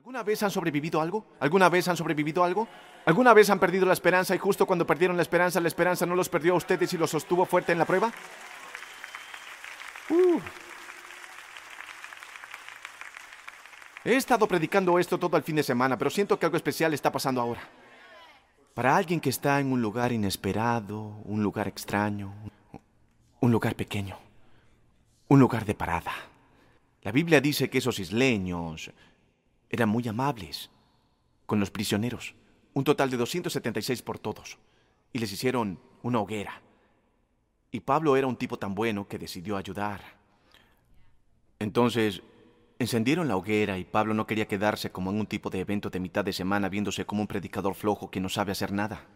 ¿Alguna vez han sobrevivido algo? ¿Alguna vez han sobrevivido algo? ¿Alguna vez han perdido la esperanza y justo cuando perdieron la esperanza, la esperanza no los perdió a ustedes y los sostuvo fuerte en la prueba? Uh. He estado predicando esto todo el fin de semana, pero siento que algo especial está pasando ahora. Para alguien que está en un lugar inesperado, un lugar extraño, un lugar pequeño, un lugar de parada. La Biblia dice que esos isleños eran muy amables con los prisioneros, un total de 276 por todos, y les hicieron una hoguera. Y Pablo era un tipo tan bueno que decidió ayudar. Entonces, encendieron la hoguera y Pablo no quería quedarse como en un tipo de evento de mitad de semana viéndose como un predicador flojo que no sabe hacer nada.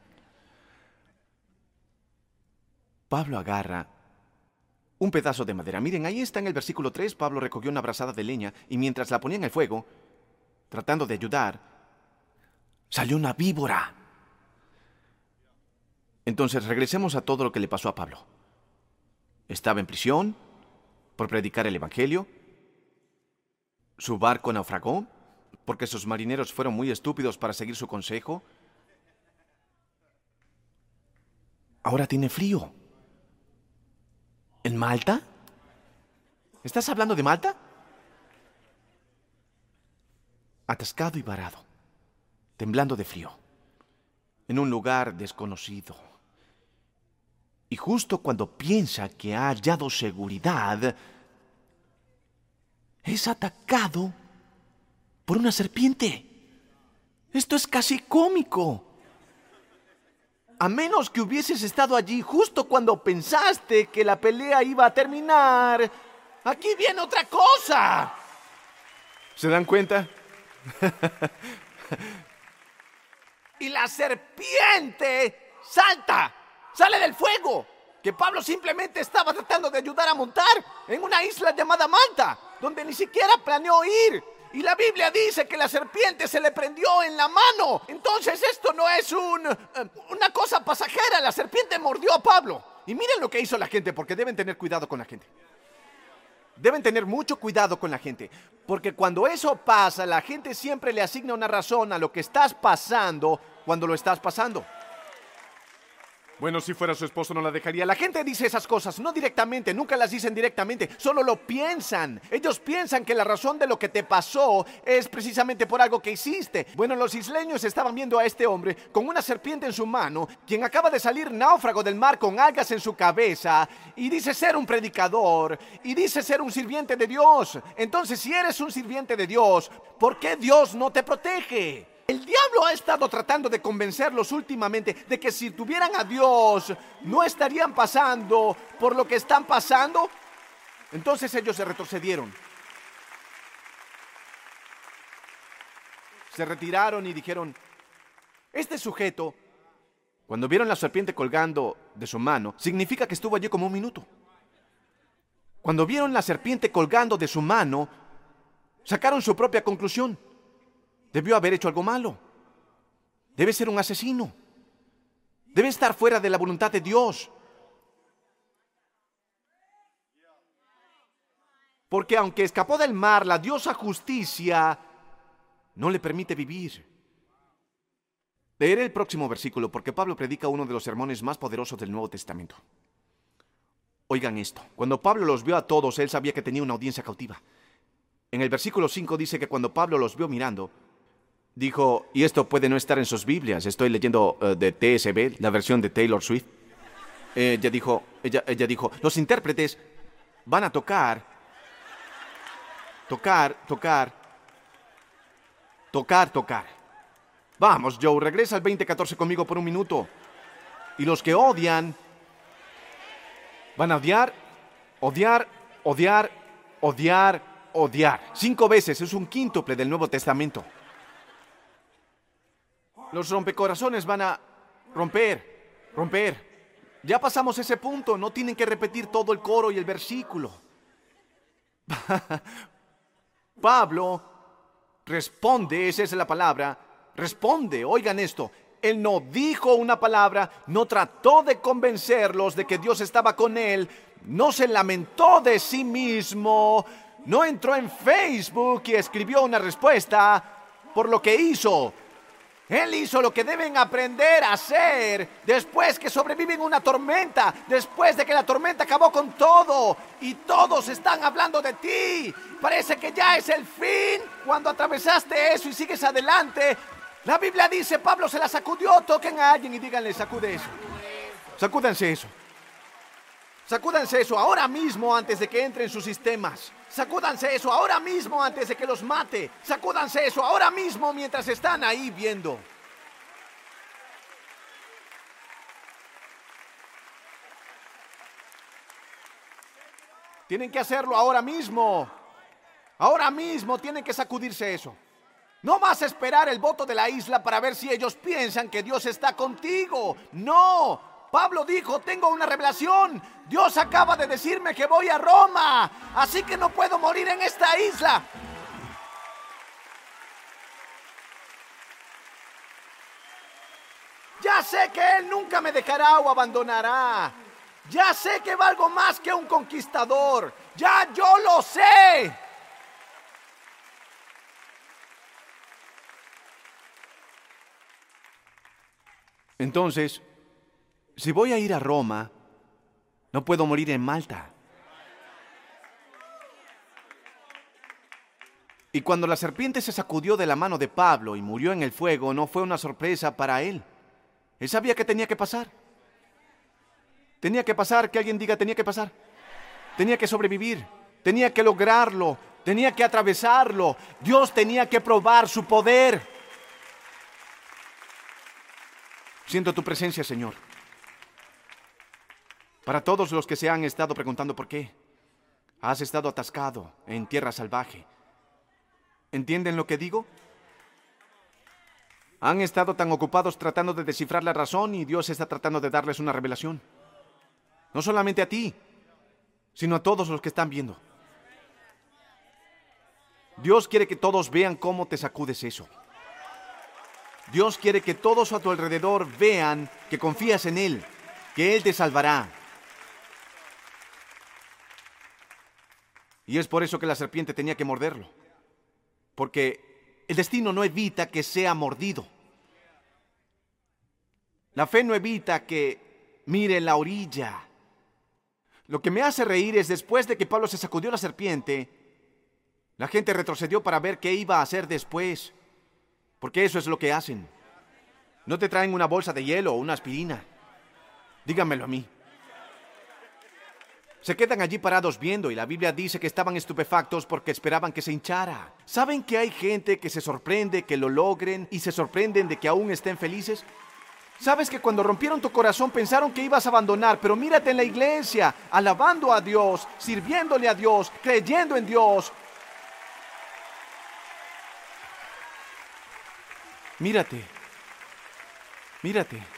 Pablo agarra un pedazo de madera. Miren, ahí está en el versículo 3, Pablo recogió una brazada de leña y mientras la ponía en el fuego, tratando de ayudar, salió una víbora. Entonces regresemos a todo lo que le pasó a Pablo. Estaba en prisión por predicar el Evangelio. Su barco naufragó porque sus marineros fueron muy estúpidos para seguir su consejo. Ahora tiene frío. ¿En Malta? ¿Estás hablando de Malta? Atascado y varado, temblando de frío, en un lugar desconocido. Y justo cuando piensa que ha hallado seguridad, es atacado por una serpiente. Esto es casi cómico. A menos que hubieses estado allí justo cuando pensaste que la pelea iba a terminar. Aquí viene otra cosa. ¿Se dan cuenta? Y la serpiente salta, sale del fuego, que Pablo simplemente estaba tratando de ayudar a montar en una isla llamada Malta, donde ni siquiera planeó ir. Y la Biblia dice que la serpiente se le prendió en la mano. Entonces esto no es eh, una cosa pasajera. La serpiente mordió a Pablo. Y miren lo que hizo la gente, porque deben tener cuidado con la gente. Deben tener mucho cuidado con la gente, porque cuando eso pasa, la gente siempre le asigna una razón a lo que estás pasando cuando lo estás pasando. Bueno, si fuera su esposo no la dejaría. La gente dice esas cosas, no directamente, nunca las dicen directamente, solo lo piensan. Ellos piensan que la razón de lo que te pasó es precisamente por algo que hiciste. Bueno, los isleños estaban viendo a este hombre con una serpiente en su mano, quien acaba de salir náufrago del mar con algas en su cabeza, y dice ser un predicador, y dice ser un sirviente de Dios. Entonces, si eres un sirviente de Dios, ¿por qué Dios no te protege? El diablo ha estado tratando de convencerlos últimamente de que si tuvieran a Dios no estarían pasando por lo que están pasando. Entonces ellos se retrocedieron. Se retiraron y dijeron, este sujeto, cuando vieron la serpiente colgando de su mano, significa que estuvo allí como un minuto. Cuando vieron la serpiente colgando de su mano, sacaron su propia conclusión. Debió haber hecho algo malo. Debe ser un asesino. Debe estar fuera de la voluntad de Dios. Porque aunque escapó del mar, la diosa justicia no le permite vivir. Leeré el próximo versículo porque Pablo predica uno de los sermones más poderosos del Nuevo Testamento. Oigan esto, cuando Pablo los vio a todos, él sabía que tenía una audiencia cautiva. En el versículo 5 dice que cuando Pablo los vio mirando, dijo, y esto puede no estar en sus Biblias, estoy leyendo eh, de TSB, la versión de Taylor Swift. ella dijo, ella, dijo, los intérpretes van a tocar, tocar, tocar, tocar, tocar. Vamos, Joe, regresa al 2014 conmigo por un minuto. Y los que odian van a odiar, odiar, odiar, odiar, odiar. Cinco veces, es un quíntuple del Nuevo Testamento. Los rompecorazones van a romper, romper. Ya pasamos ese punto, no tienen que repetir todo el coro y el versículo. Pablo responde, esa es la palabra, responde, oigan esto, él no dijo una palabra, no trató de convencerlos de que Dios estaba con él, no se lamentó de sí mismo, no entró en Facebook y escribió una respuesta, por lo que hizo. Él hizo lo que deben aprender a hacer después que sobreviven una tormenta, después de que la tormenta acabó con todo y todos están hablando de ti. Parece que ya es el fin cuando atravesaste eso y sigues adelante. La Biblia dice, Pablo se la sacudió, toquen a alguien y díganle, sacude eso. Sacúdanse eso. Sacúdanse eso ahora mismo antes de que entre en sus sistemas. Sacúdanse eso ahora mismo antes de que los mate. Sacúdanse eso ahora mismo mientras están ahí viendo. Tienen que hacerlo ahora mismo. Ahora mismo tienen que sacudirse eso. No vas a esperar el voto de la isla para ver si ellos piensan que Dios está contigo. No, Pablo dijo, tengo una revelación. Dios acaba de decirme que voy a Roma. Así que no puedo morir en esta isla. Ya sé que Él nunca me dejará o abandonará. Ya sé que valgo más que un conquistador. Ya yo lo sé. Entonces, si voy a ir a Roma, no puedo morir en Malta. Y cuando la serpiente se sacudió de la mano de Pablo y murió en el fuego, no fue una sorpresa para él. Él sabía que tenía que pasar. Tenía que pasar, que alguien diga, tenía que pasar. Tenía que sobrevivir, tenía que lograrlo, tenía que atravesarlo. Dios tenía que probar su poder. Siento tu presencia, Señor. Para todos los que se han estado preguntando por qué, has estado atascado en tierra salvaje. ¿Entienden lo que digo? Han estado tan ocupados tratando de descifrar la razón y Dios está tratando de darles una revelación. No solamente a ti, sino a todos los que están viendo. Dios quiere que todos vean cómo te sacudes eso. Dios quiere que todos a tu alrededor vean que confías en Él, que Él te salvará, Y es por eso que la serpiente tenía que morderlo. Porque el destino no evita que sea mordido. La fe no evita que mire la orilla. Lo que me hace reír es después de que Pablo se sacudió la serpiente, la gente retrocedió para ver qué iba a hacer después. Porque eso es lo que hacen. No te traen una bolsa de hielo o una aspirina. Díganmelo a mí. Se quedan allí parados viendo y la Biblia dice que estaban estupefactos porque esperaban que se hinchara. ¿Saben que hay gente que se sorprende que lo logren y se sorprenden de que aún estén felices? Sabes que cuando rompieron tu corazón pensaron que ibas a abandonar, pero mírate en la iglesia, alabando a Dios, sirviéndole a Dios, creyendo en Dios. Mírate, mírate.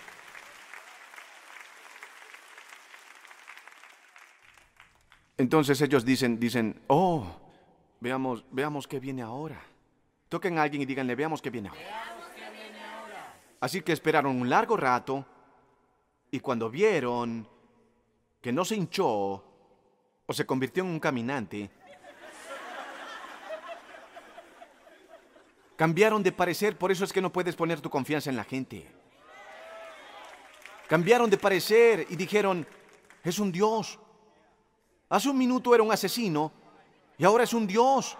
Entonces ellos dicen, dicen, oh, veamos, veamos qué viene ahora. Toquen a alguien y díganle, veamos qué viene ahora. Así que esperaron un largo rato y cuando vieron que no se hinchó o se convirtió en un caminante, cambiaron de parecer, por eso es que no puedes poner tu confianza en la gente. Cambiaron de parecer y dijeron, es un Dios. Hace un minuto era un asesino y ahora es un Dios.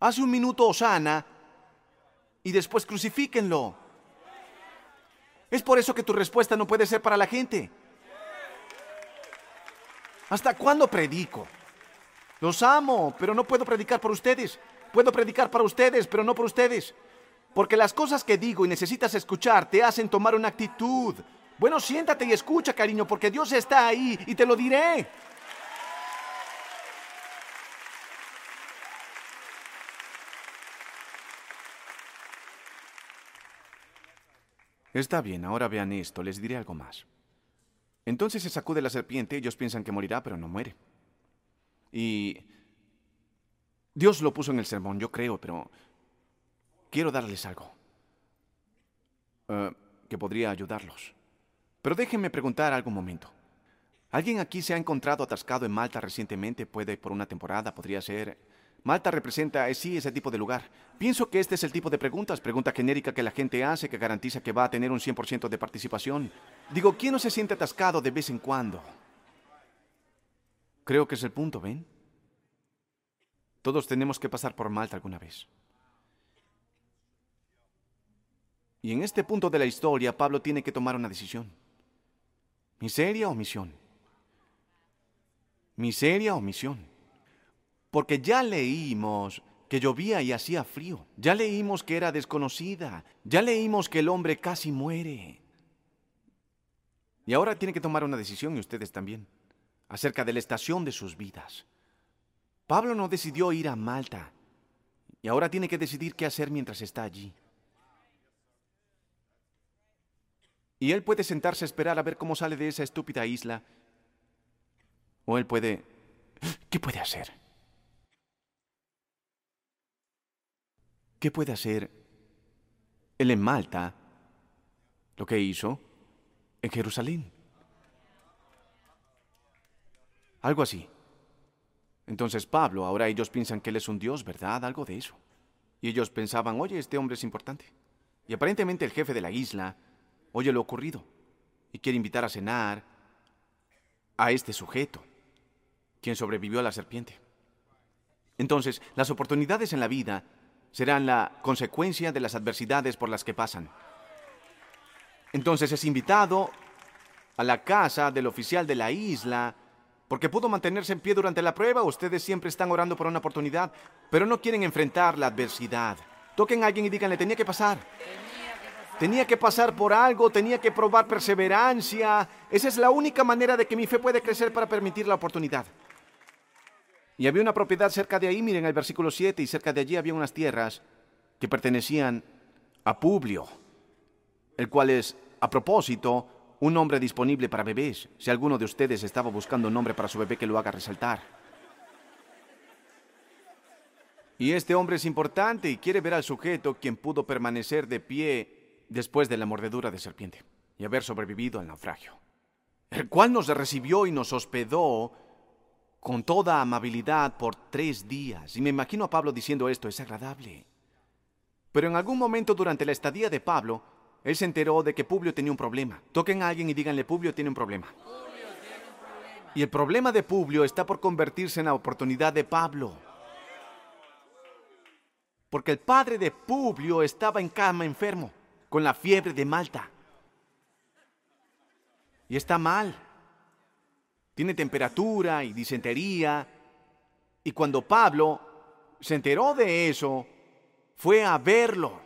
Hace un minuto Osana y después crucifíquenlo. Es por eso que tu respuesta no puede ser para la gente. ¿Hasta cuándo predico? Los amo, pero no puedo predicar por ustedes. Puedo predicar para ustedes, pero no por ustedes. Porque las cosas que digo y necesitas escuchar te hacen tomar una actitud. Bueno, siéntate y escucha, cariño, porque Dios está ahí y te lo diré. Está bien, ahora vean esto, les diré algo más. Entonces se sacude la serpiente, ellos piensan que morirá, pero no muere. Y Dios lo puso en el sermón, yo creo, pero quiero darles algo eh, que podría ayudarlos. Pero déjenme preguntar algún momento. ¿Alguien aquí se ha encontrado atascado en Malta recientemente? Puede por una temporada, podría ser Malta representa, eh, ese tipo de lugar. Pienso que este es el tipo de preguntas, pregunta genérica que la gente hace, que garantiza que va a tener un 100% de participación. Digo, ¿quién no se siente atascado de vez en cuando? Creo que es el punto, ¿ven? Todos tenemos que pasar por Malta alguna vez. Y en este punto de la historia, Pablo tiene que tomar una decisión. ¿Miseria o misión? ¿Miseria o misión? Porque ya leímos que llovía y hacía frío. Ya leímos que era desconocida. Ya leímos que el hombre casi muere. Y ahora tiene que tomar una decisión, y ustedes también, acerca de la estación de sus vidas. Pablo no decidió ir a Malta, y ahora tiene que decidir qué hacer mientras está allí. Y él puede sentarse a esperar a ver cómo sale de esa estúpida isla. O él puede... ¿Qué puede hacer? ¿Qué puede hacer él en Malta lo que hizo en Jerusalén? Algo así. Entonces Pablo, ahora ellos piensan que él es un dios, ¿verdad? Algo de eso. Y ellos pensaban, oye, este hombre es importante. Y aparentemente el jefe de la isla oye lo ocurrido y quiere invitar a cenar a este sujeto, quien sobrevivió a la serpiente. Entonces, las oportunidades en la vida serán la consecuencia de las adversidades por las que pasan. Entonces es invitado a la casa del oficial de la isla porque pudo mantenerse en pie durante la prueba. Ustedes siempre están orando por una oportunidad, pero no quieren enfrentar la adversidad. Toquen a alguien y díganle, tenía que pasar. Tenía que pasar por algo, tenía que probar perseverancia. Esa es la única manera de que mi fe puede crecer para permitir la oportunidad. Y había una propiedad cerca de ahí, miren el versículo 7, y cerca de allí había unas tierras que pertenecían a Publio, el cual es, a propósito, un nombre disponible para bebés, si alguno de ustedes estaba buscando un nombre para su bebé que lo haga resaltar. Y este hombre es importante y quiere ver al sujeto quien pudo permanecer de pie después de la mordedura de serpiente y haber sobrevivido al naufragio, el cual nos recibió y nos hospedó con toda amabilidad por tres días. Y me imagino a Pablo diciendo esto, es agradable. Pero en algún momento durante la estadía de Pablo, él se enteró de que Publio tenía un problema. Toquen a alguien y díganle, Publio tiene un problema. Y el problema de Publio está por convertirse en la oportunidad de Pablo. Porque el padre de Publio estaba en cama enfermo, con la fiebre de Malta. Y está mal tiene temperatura y disentería. Y cuando Pablo se enteró de eso, fue a verlo.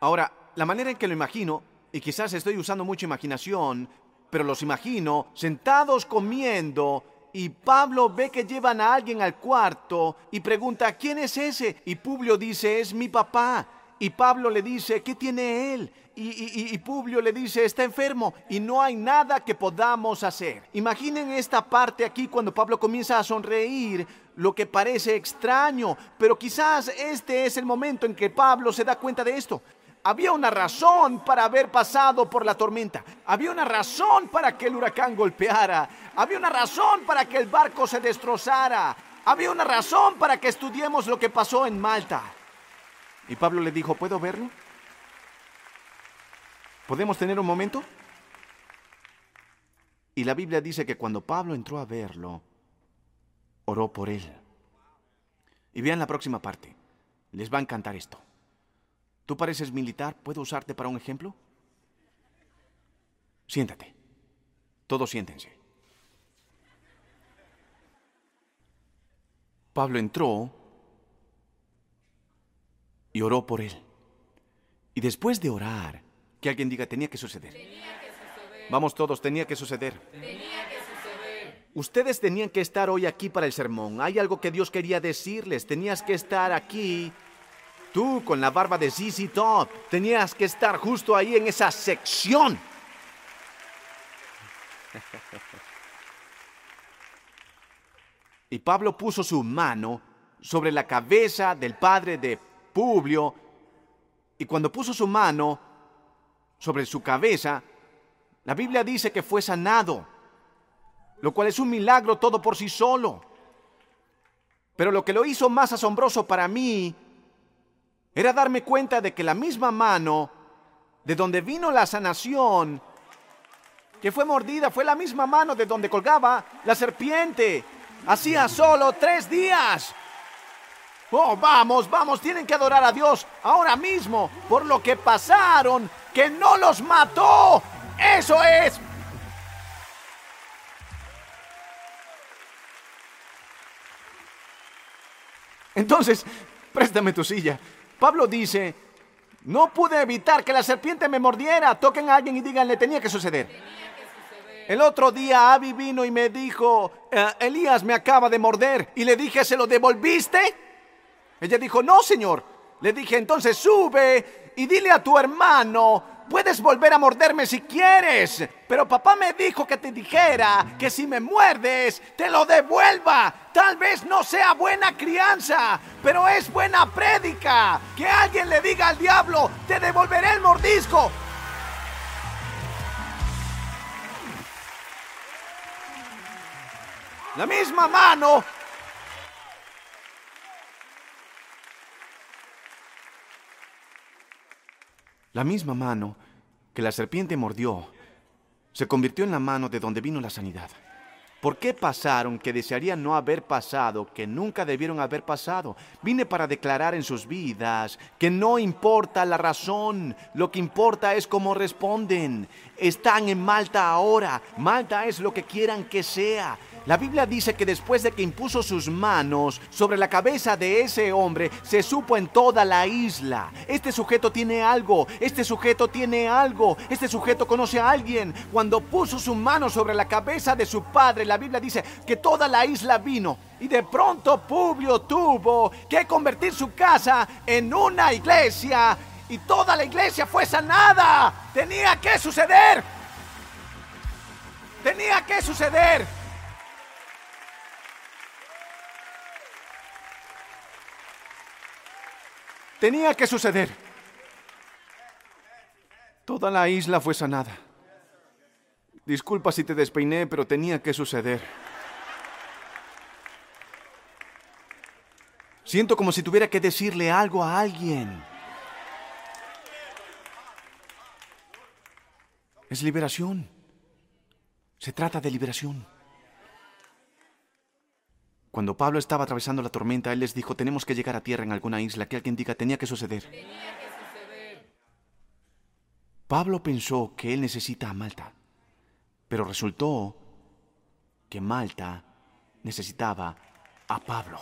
Ahora, la manera en que lo imagino, y quizás estoy usando mucha imaginación, pero los imagino sentados comiendo y Pablo ve que llevan a alguien al cuarto y pregunta, ¿quién es ese? Y Publio dice, es mi papá. Y Pablo le dice, ¿qué tiene él? y, Publio le dice, está enfermo y no hay nada que podamos hacer. Imaginen esta parte aquí cuando Pablo comienza a sonreír, lo que parece extraño, pero quizás este es el momento en que Pablo se da cuenta de esto. Había una razón para haber pasado por la tormenta. Había una razón para que el huracán golpeara. Había una razón para que el barco se destrozara. Había una razón para que estudiemos lo que pasó en Malta. Y Pablo le dijo, ¿puedo verlo? ¿Podemos tener un momento? Y la Biblia dice que cuando Pablo entró a verlo, oró por él. Y vean la próxima parte. Les va a encantar esto. ¿Tú pareces militar? ¿Puedo usarte para un ejemplo? Siéntate. Todos siéntense. Pablo entró y oró por él. Y después de orar, que alguien diga, tenía que suceder. Vamos todos, tenía que suceder. Ustedes tenían que estar hoy aquí para el sermón. Hay algo que Dios quería decirles. Tenías que estar aquí. Tú con la barba de ZZ Top. Tenías que estar justo ahí en esa sección. Y Pablo puso su mano sobre la cabeza del padre de Publio. Y cuando puso su mano, sobre su cabeza, la Biblia dice que fue sanado, lo cual es un milagro todo por sí solo. Pero lo que lo hizo más asombroso para mí era darme cuenta de que la misma mano de donde vino la sanación, que fue mordida, fue la misma mano de donde colgaba la serpiente. Hacía solo tres días. Oh, vamos, vamos, tienen que adorar a Dios ahora mismo por lo que pasaron, que no los mató. Eso es. Entonces, préstame tu silla. Pablo dice, no pude evitar que la serpiente me mordiera. Toquen a alguien y díganle, tenía que suceder. El otro día Abby vino y me dijo, eh, Elías me acaba de morder. Y le dije, ¿se lo devolviste? Ella dijo, no, señor. Le dije, entonces sube y dile a tu hermano Puedes volver a morderme si quieres, pero papá me dijo que te dijera que si me muerdes, te lo devuelva. Tal vez no sea buena crianza, pero es buena prédica. Que alguien le diga al diablo, te devolveré el mordisco. La misma mano La misma mano que la serpiente mordió se convirtió en la mano de donde vino la sanidad. ¿Por qué pasaron que desearían no haber pasado, que nunca debieron haber pasado? Vine para declarar en sus vidas que no importa la razón, lo que importa es cómo responden. Están en Malta ahora, Malta es lo que quieran que sea. La Biblia dice que después de que impuso sus manos sobre la cabeza de ese hombre, se supo en toda la isla. Este sujeto tiene algo, este sujeto tiene algo, este sujeto conoce a alguien. Cuando puso su mano sobre la cabeza de su padre, la Biblia dice que toda la isla vino. Y de pronto Publio tuvo que convertir su casa en una iglesia. Y toda la iglesia fue sanada. Tenía que suceder. Tenía que suceder. Tenía que suceder. Toda la isla fue sanada. Disculpa si te despeiné, pero tenía que suceder. Siento como si tuviera que decirle algo a alguien. Es liberación. Se trata de liberación. Cuando Pablo estaba atravesando la tormenta, él les dijo, tenemos que llegar a tierra en alguna isla, que alguien diga, tenía que suceder. Tenía que suceder. Pablo pensó que él necesita a Malta, pero resultó que Malta necesitaba a Pablo.